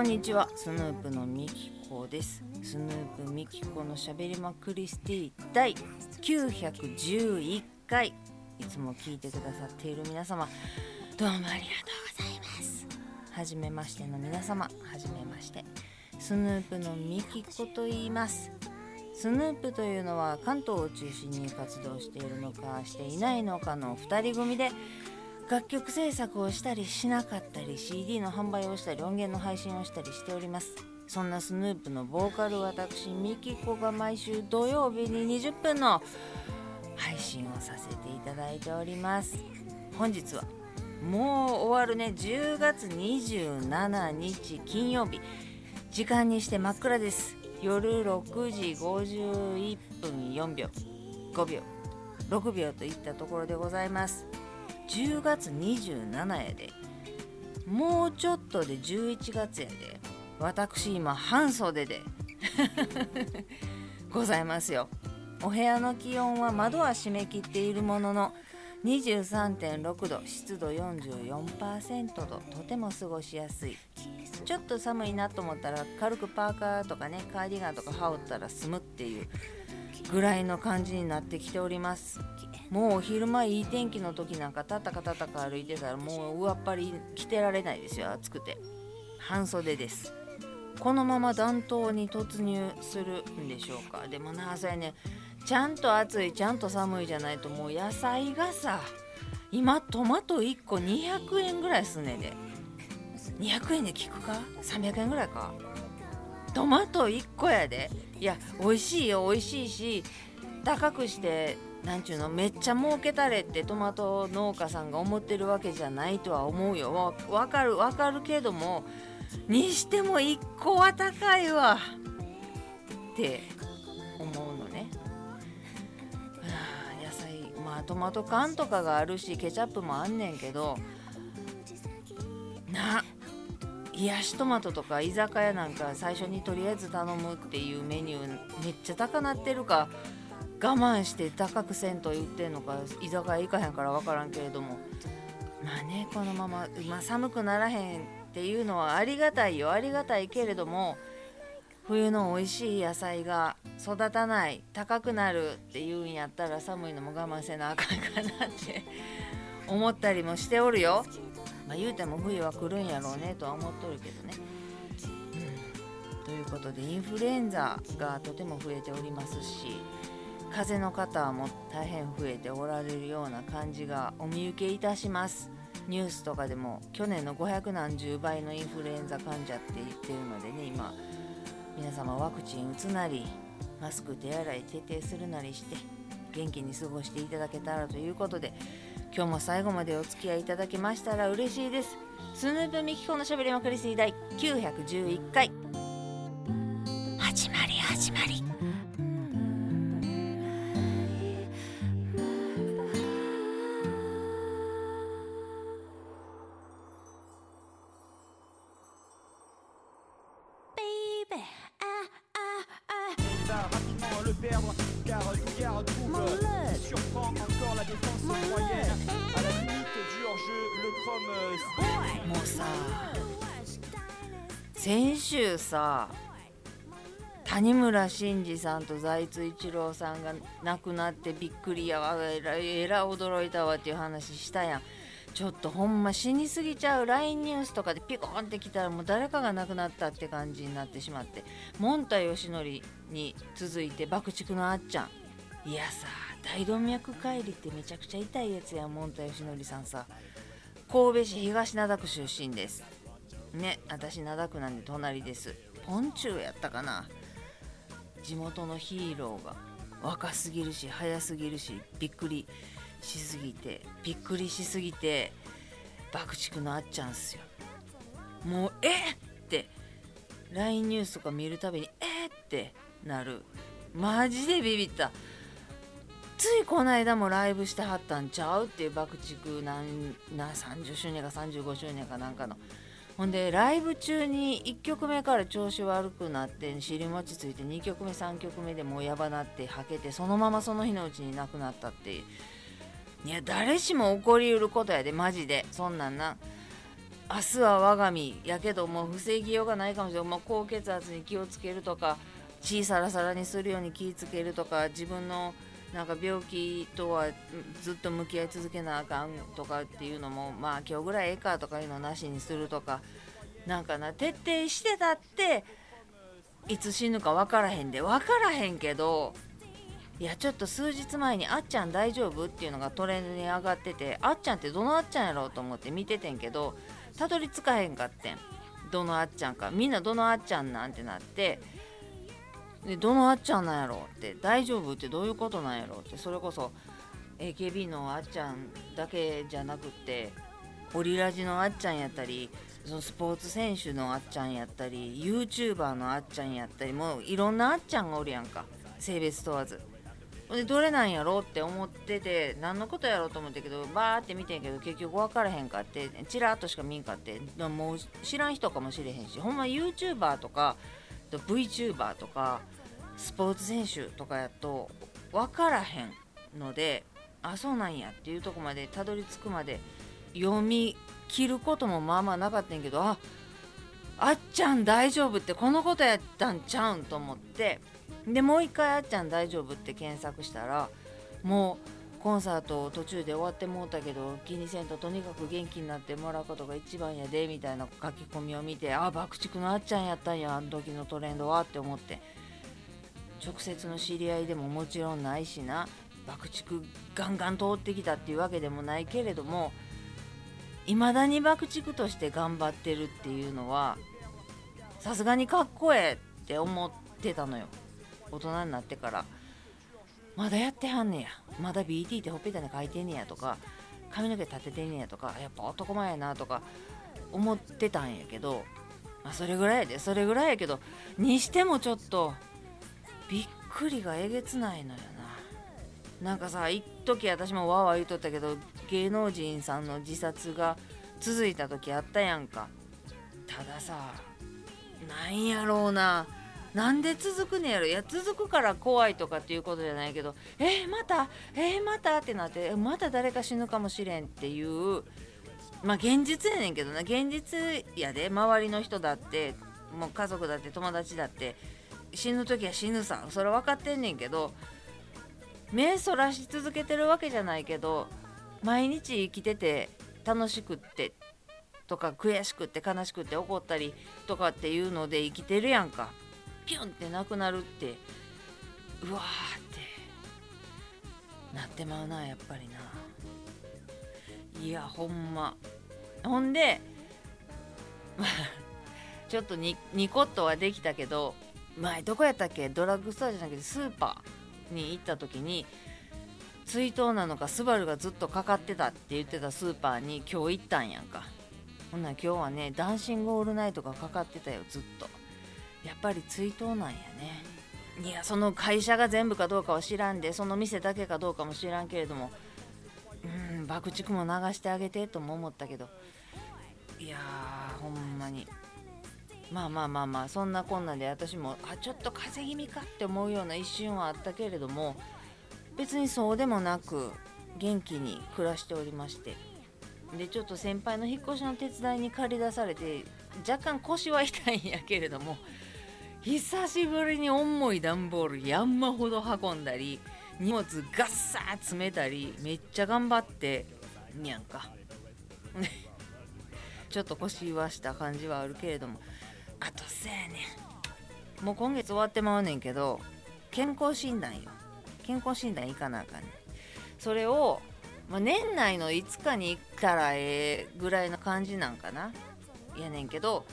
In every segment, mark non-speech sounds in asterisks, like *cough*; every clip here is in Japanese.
こんにちは。スヌープのみきこです。スヌープみきこのしゃべりまクリスティ第911回。いつも聞いてくださっている皆様どうもありがとうございます。はじめましての皆様はじめまして。スヌープのみきこと言います。スヌープというのは関東を中心に活動しているのかしていないのかの2人組で楽曲制作をしたりしなかったり CD の販売をしたり音源の配信をしたりしております。そんなスヌープのボーカル私ミキコが毎週土曜日に20分の配信をさせていただいております。本日はもう終わるね。10月27日金曜日。時間にして真っ暗です。夜6時51分4秒。5秒。6秒といったところでございます。10月27やで。もうちょっとで11月やで。私今半袖で。*laughs* ございますよ。お部屋の気温は窓は閉め切っているものの23.6度湿度44%ととても過ごしやすい。ちょっと寒いなと思ったら軽くパーカーとかねカーディガンとか羽織ったら済むっていうぐらいの感じになってきております。もうお昼間いい天気の時なんかたたかたたか歩いてたらもう上っ張り着てられないですよ暑くて。半袖です。このまま暖冬に突入するんでしょうか。でもなそれねちゃんと暑いちゃんと寒いじゃないともう野菜がさ今トマト1個200円ぐらいすねで。200円で効くか？300円ぐらいか？トマト1個やで。いや美味しいよ美味しいし高くしてなんちゅうのめっちゃ儲けたれってトマト農家さんが思ってるわけじゃないとは思うよ。わかるわかるけどもにしても1個は高いわ。って思うのね。野菜まあトマト缶とかがあるしケチャップもあんねんけどな冷しトマトとか居酒屋なんか最初にとりあえず頼むっていうメニューめっちゃ高なってるか。我慢して高くせんと言ってんのか居酒屋行かへんから分からんけれどもまあねこのまま、まあ、寒くならへんっていうのはありがたいよありがたいけれども冬の美味しい野菜が育たない高くなるっていうんやったら寒いのも我慢せなあかんかなって *laughs* 思ったりもしておるよ。まあ、言うても冬は来るんやろうねとは思っとるけどね。うん、ということでインフルエンザがとても増えておりますし風邪の方も大変増えておられるような感じがお見受けいたします。ニュースとかでも去年の500何十倍のインフルエンザ患者って言ってるのでね今皆様ワクチン打つなりマスク手洗い徹底するなりして元気に過ごしていただけたらということで今日も最後までお付き合いいただけましたら嬉しいです。スヌープミキコのしゃべりまくり水第911回。もうさ先週さ谷村新司さんと財津一郎さんが亡くなってびっくりやわえらえら驚いたわっていう話したやんちょっとほんま死にすぎちゃう。LINE ニュースとかでピコンってきたらもう誰かが亡くなったって感じになってしまって。もんたよしのりに続いて爆竹のあっちゃん。いやさ大動脈解離ってめちゃくちゃ痛いやつやもんたよしのりさんさ。神戸市東灘区出身です。ね私灘区なんで隣です。ポンチューやったかな。地元のヒーローが若すぎるし早すぎるしびっくり。しすぎてびっくりしすぎて爆竹のあっちゃんすよ。もうえっって LINE ニュースとか見るたびにえっってなる。マジでビビった。ついこの間もライブしてはったんちゃうっていう爆竹なんな30周年か35周年かなんかの。ほんでライブ中に1曲目から調子悪くなって尻餅ついて2曲目3曲目でもうやばなってはけてそのままその日のうちに亡くなったっていう。いや誰しも起こりうることやでマジで。そんなんな。明日は我が身。やけどもう防ぎようがないかもしれない、まあ、高血圧に気をつけるとか血サラサラにするように気をつけるとか自分のなんか病気とはずっと向き合い続けなあかんとかっていうのもまあ今日ぐらいええかとかいうのなしにするとかなんかな徹底してたっていつ死ぬか分からへんで。分からへんけどいやちょっと数日前に「あっちゃん大丈夫?」っていうのがトレンドに上がっててあっちゃんってどのあっちゃんやろうと思って見ててんけどたどり着かへんかってん。どのあっちゃんか。みんなどのあっちゃんなんてなってでどのあっちゃんなんやろって大丈夫ってどういうことなんやろってそれこそ AKB のあっちゃんだけじゃなくってオリラジのあっちゃんやったりそのスポーツ選手のあっちゃんやったり YouTuber のあっちゃんやったりもういろんなあっちゃんがおるやんか。性別問わず。でどれなんやろって思ってて何のことやろうと思ったけどバーって見てんけど結局分からへんかってチラッとしか見んかってもう知らん人かもしれへんしほんま YouTuber とか VTuber とかスポーツ選手とかやと分からへんのであそうなんやっていうとこまでたどり着くまで読み切ることもまあまあなかったんやけどああっちゃん大丈夫ってこのことやったんちゃうんと思ってでもう一回あっちゃん大丈夫って検索したらもうコンサート途中で終わってもうたけど気にせんととにかく元気になってもらうことが一番やでみたいな書き込みを見てああ爆竹のあっちゃんやったんやあの時のトレンドはって思って。直接の知り合いでももちろんないしな。爆竹ガンガン通ってきたっていうわけでもないけれどもいまだに爆竹として頑張ってるっていうのはさすがにかっこええって思ってたのよ。大人になってからまだやってはんねや。まだ BT ってほっぺたに書いてんねやとか髪の毛立ててんねやとかやっぱ男前やなとか思ってたんやけど、まあ、それぐらいやでそれぐらいやけどにしてもちょっとびっくりがえげつないのよな。なんかさ一時私もわわ言うとったけど芸能人さんの自殺が続いた時あったやんか。たださなんやろうな。なんで続くねやろ？いや続くから怖いとかっていうことじゃないけどえー、また？えー、また？ってなってまた誰か死ぬかもしれんっていうまあ現実やねんけどな。現実やで。周りの人だってもう家族だって友達だって死ぬ時は死ぬさそれ分かってんねんけど目そらし続けてるわけじゃないけど毎日生きてて楽しくってとか悔しくって悲しくって怒ったりとかっていうので生きてるやんか。ピュンってなくなるってうわーってなってまうなやっぱりな。いやほんま。ほんで *laughs* ちょっとニコッとはできたけど前どこやったっけ？ドラッグストアじゃなくてスーパーに行った時に追悼なのかスバルがずっとかかってたって言ってたスーパーに今日行ったんやんか。ほんなら今日はねダンシングオールナイトがかかってたよずっと。やっぱり追悼なんやね。いやその会社が全部かどうかは知らんでその店だけかどうかも知らんけれどもうん爆竹も流してあげてとも思ったけど。いやーほんまに。まあまあまあまあそんなこんなで私もあちょっと風邪気味かって思うような一瞬はあったけれども別にそうでもなく元気に暮らしておりまして。でちょっと先輩の引っ越しの手伝いに借り出されて若干腰は痛いんやけれども久しぶりに重い段ボール山ほど運んだり荷物ガッサー詰めたりめっちゃ頑張ってんやんか。*laughs* ちょっと腰はした感じはあるけれども。あとせやねん。もう今月終わってまうねんけど健康診断よ。健康診断行かなあかんねん。それを、まあ、年内の5日に行ったらええぐらいの感じなんかな。やねんけど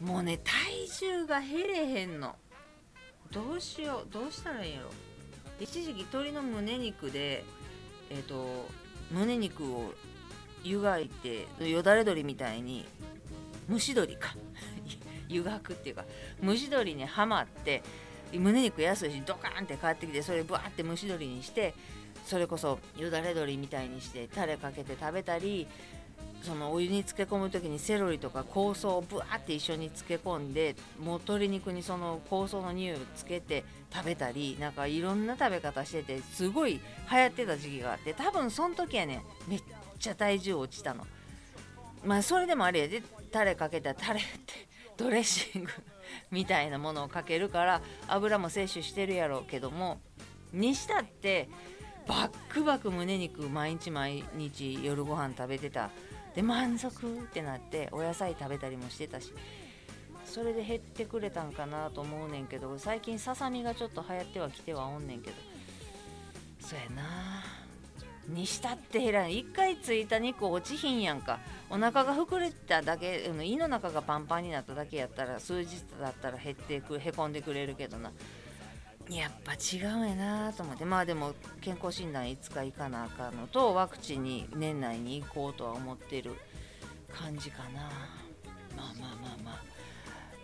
もうね体重が減れへんの。どうしようどうしたらいいんやろ。一時期鶏の胸肉でえっ、ー、と胸肉を湯がいてよだれ鶏みたいに蒸し鶏か。*laughs* 湯がくっていうか蒸し鶏にはまって胸肉安いしドカーンって買ってきてそれブワーって蒸し鶏にしてそれこそよだれ鶏みたいにしてタレかけて食べたりそのお湯に漬け込む時にセロリとか香草をブワーって一緒に漬け込んでもう鶏肉にその香草の匂いをつけて食べたりなんかいろんな食べ方しててすごい流行ってた時期があって多分その時はねめっちゃ体重落ちたの。まあそれでもあれやでタレかけたらタレってドレッシング *laughs* みたいなものをかけるから油も摂取してるやろうけどもにしたってバックバク胸肉毎日毎日夜ご飯食べてた。で満足ってなってお野菜食べたりもしてたしそれで減ってくれたんかなと思うねんけど最近ささみがちょっと流行ってはきてはおんねんけどそやな。にしたって減らん。一回ついた肉落ちひんやんか。お腹が膨れただけ胃の中がパンパンになっただけやったら数日だったら減ってくへこんでくれるけどな。やっぱ違うやなと思って。まあでも健康診断いつか行かなあかんのとワクチンに年内に行こうとは思ってる感じかな。まあまあまあまあ。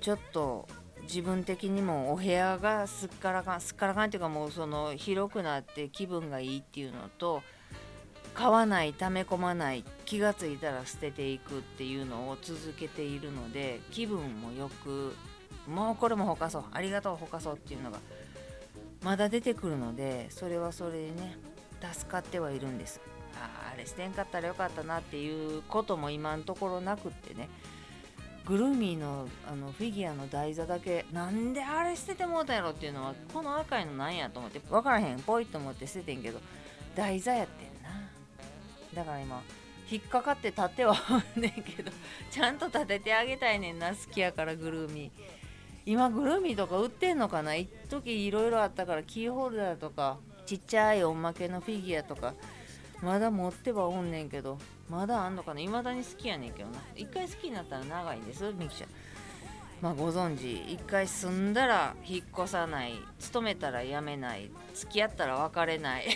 ちょっと自分的にもお部屋がすっからかんすっからかんっていうかもうその広くなって気分がいいっていうのと買わない溜め込まない気が付いたら捨てていくっていうのを続けているので気分もよくもうこれもほかそう。ありがとうほかそうっていうのがまだ出てくるのでそれはそれでね助かってはいるんです。ああれ捨てんかったらよかったなっていうことも今のところなくってね。グルーミーのあのフィギュアの台座だけなんであれ捨ててもうたやろっていうのはこの赤いのなんやと思って分からへんポイと思って捨ててんけど台座やってんな。だから今引っかかって立ってはんねんけどちゃんと立ててあげたいねんな好きやからグルーミ。ー今グルミとか売ってんのかな？一時いろいろあったからキーホルダーとかちっちゃいおまけのフィギュアとかまだ持ってはおんねんけどまだあんのかな？いまだに好きやねんけどな。一回好きになったら長いんですミキちゃん。まあご存知一回住んだら引っ越さない勤めたら辞めない付き合ったら別れない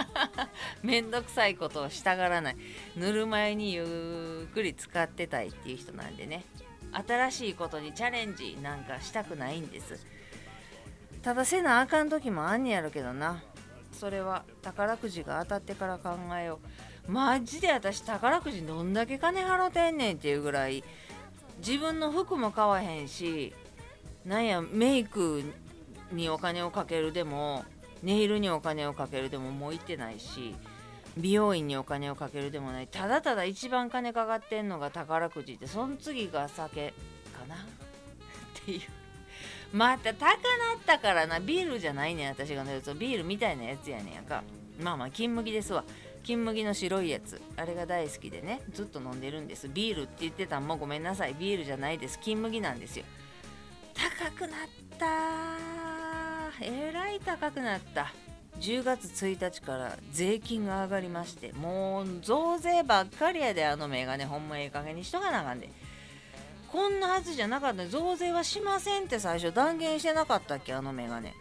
*laughs* めんどくさいことをしたがらないぬるま湯にゆっくり使ってたいっていう人なんでね。新しいことにチャレンジなんかしたくないんです。ただせなあかん時もあんねやろけどな。それは宝くじが当たってから考えよう。マジで私宝くじどんだけ金払ってんねんっていうぐらい自分の服も買わへんしなんやメイクにお金をかけるでもネイルにお金をかけるでももう行ってないし美容院にお金をかけるでもない。ただただ一番金かかってんのが宝くじってその次が酒かな。っていう。また高なったからな。ビールじゃないねん私が飲むとビールみたいなやつやねんやか。まあまあ金麦ですわ。金麦の白いやつ。あれが大好きでね。ずっと飲んでるんです。ビールって言ってたんもごめんなさい。ビールじゃないです。金麦なんですよ。高くなった。えらい高くなった。10月1日から税金が上がりましてもう増税ばっかりやであのメガネほんまええ加減にしとかなあかんで。こんなはずじゃなかった。増税はしませんって最初断言してなかったっけあのメガネ。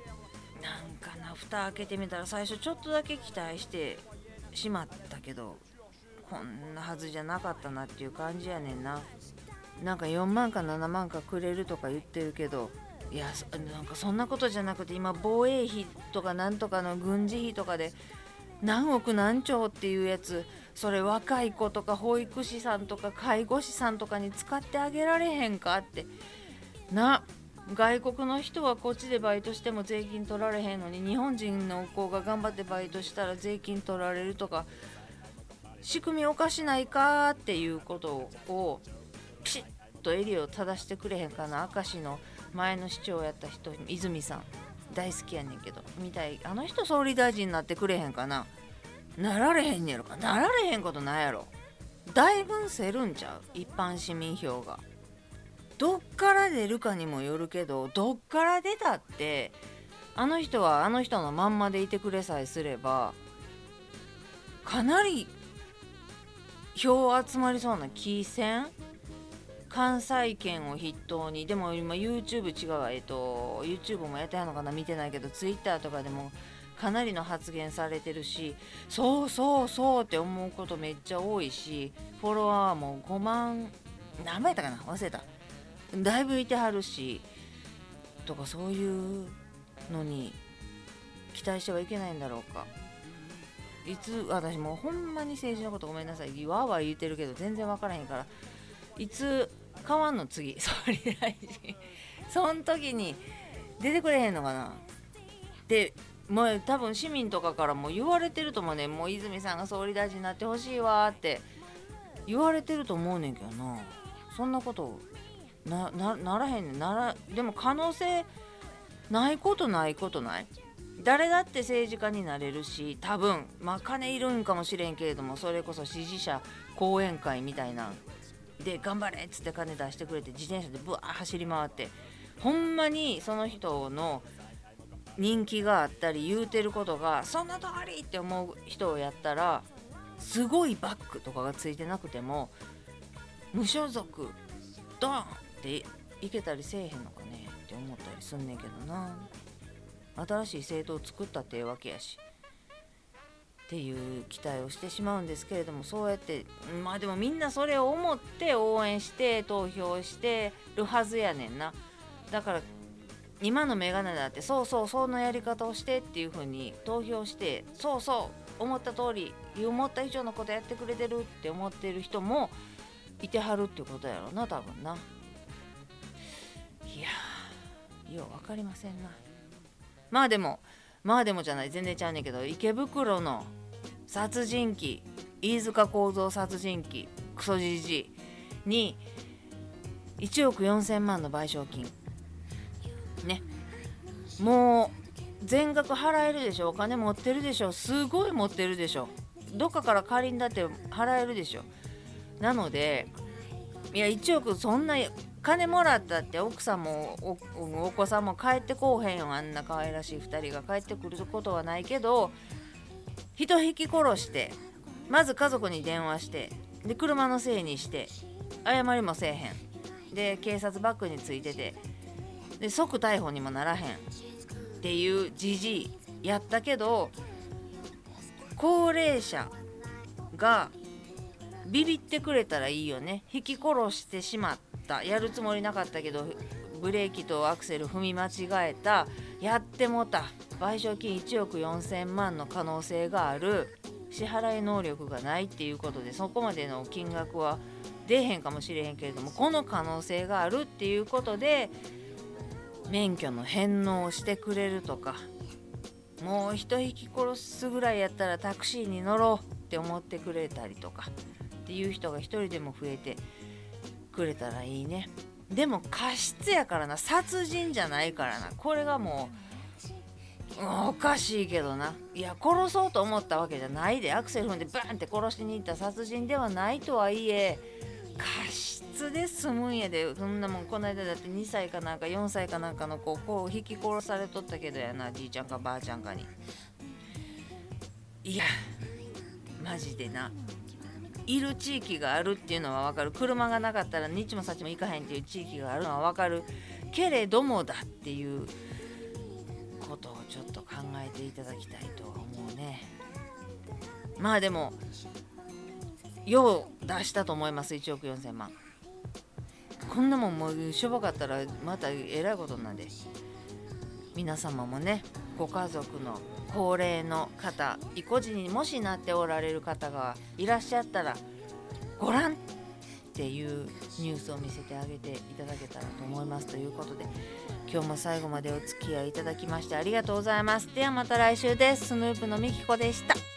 なんかな蓋開けてみたら最初ちょっとだけ期待してしまったけどこんなはずじゃなかったなっていう感じやねんな。なんか4万か7万かくれるとか言ってるけどいやなんかそんなことじゃなくて今防衛費とかなんとかの軍事費とかで何億何兆っていうやつそれ若い子とか保育士さんとか介護士さんとかに使ってあげられへんかって。な外国の人はこっちでバイトしても税金取られへんのに日本人の子が頑張ってバイトしたら税金取られるとか仕組みおかしないかっていうことをピシッと襟を正してくれへんかな明石の。前の市長やった人泉さん大好きやねんけどみたい。あの人総理大臣になってくれへんかな。なられへんねやろか。なられへんことないやろ。だいぶせるんちゃう？一般市民票が。どっから出るかにもよるけどどっから出たってあの人はあの人のまんまでいてくれさえすればかなり票集まりそうな気せん？関西圏を筆頭にでも今 YouTube 違うわ。えっと YouTube もやってはんのかな？見てないけど Twitter とかでもかなりの発言されてるしそうそうそうって思うことめっちゃ多いしフォロワーも5万何倍やったかな？忘れた。だいぶいてはるしとかそういうのに期待してはいけないんだろうか。いつ私もうほんまに政治のことごめんなさい。わーわー言うてるけど全然分からへんから。いつ変わんの次。総理大臣そん時に出てくれへんのかな。でもう多分市民とかからも言われてると思うねもう泉さんが総理大臣になってほしいわって。言われてると思うねんけどな。そんなことなならへんねん。ならでも可能性ないことないことない。誰だって政治家になれるし多分。まあ金いるんかもしれんけれどもそれこそ支持者講演会みたいなで頑張れっつって金出してくれて自転車でブワー走り回ってほんまにその人の人気があったり言うてることがそんな通りって思う人をやったらすごいバックとかがついてなくても無所属ドーンっていけたりせえへんのかねって思ったりすんねんけどな。新しい政党を作ったってえわけやし。っていう期待をしてしまうんですけれどもそうやってまあでもみんなそれを思って応援して投票してるはずやねんな。だから今のメガネだってそうそうそのやり方をしてっていう風に投票してそうそう思った通り思った以上のことやってくれてるって思ってる人もいてはるってことやろな多分な。いやよう分かりませんな。まあでもまあでもじゃない全然ちゃうねんけど池袋の殺人鬼飯塚幸三殺人鬼クソじじいに1億4000万の賠償金。ね。もう全額払えるでしょ。お金持ってるでしょ。すごい持ってるでしょ。どっかから借りんだって払えるでしょ。なのでいや1億そんな金もらったって奥さんもお子さんも帰ってこうへんよあんな可愛らしい2人が帰ってくることはないけど人引き殺してまず家族に電話してで車のせいにして謝りもせえへん。で警察バッグについててで即逮捕にもならへん。っていうじじいやったけど高齢者がビビってくれたらいいよね。引き殺してしまった。やるつもりなかったけどブレーキとアクセル踏み間違えた。やってもた。賠償金1億4000万の可能性がある。支払い能力がないっていうことでそこまでの金額は出えへんかもしれへんけれどもこの可能性があるっていうことで免許の返納をしてくれるとか。もう人引き殺すぐらいやったらタクシーに乗ろうって思ってくれたりとか。っていう人が一人でも増えてくれたらいいね。でも過失やからな。殺人じゃないからな。これがもうおかしいけどな。いや殺そうと思ったわけじゃないで。アクセル踏んでバンって殺しに行った。殺人ではないとはいえ過失で済むんやで。そんなもんこの間だって2歳かなんか4歳かなんかの子を引き殺されとったけどやな。じいちゃんかばあちゃんかに。いやマジでな。いる地域があるっていうのは分かる。車がなかったら日もさっちも行かへんっていう地域があるのは分かる。けれどもだっていうことをちょっと考えていただきたいとは思うね。まあでもよう出したと思います。1億4000万。こんなもんもうしょぼかったらまたえらいことなんで。皆様もね。ご家族の高齢の方意固地にもしなっておられる方がいらっしゃったらご覧っていうニュースを見せてあげていただけたらと思いますということで今日も最後までお付き合いいただきましてありがとうございます。ではまた来週です。スヌープのみきこでした。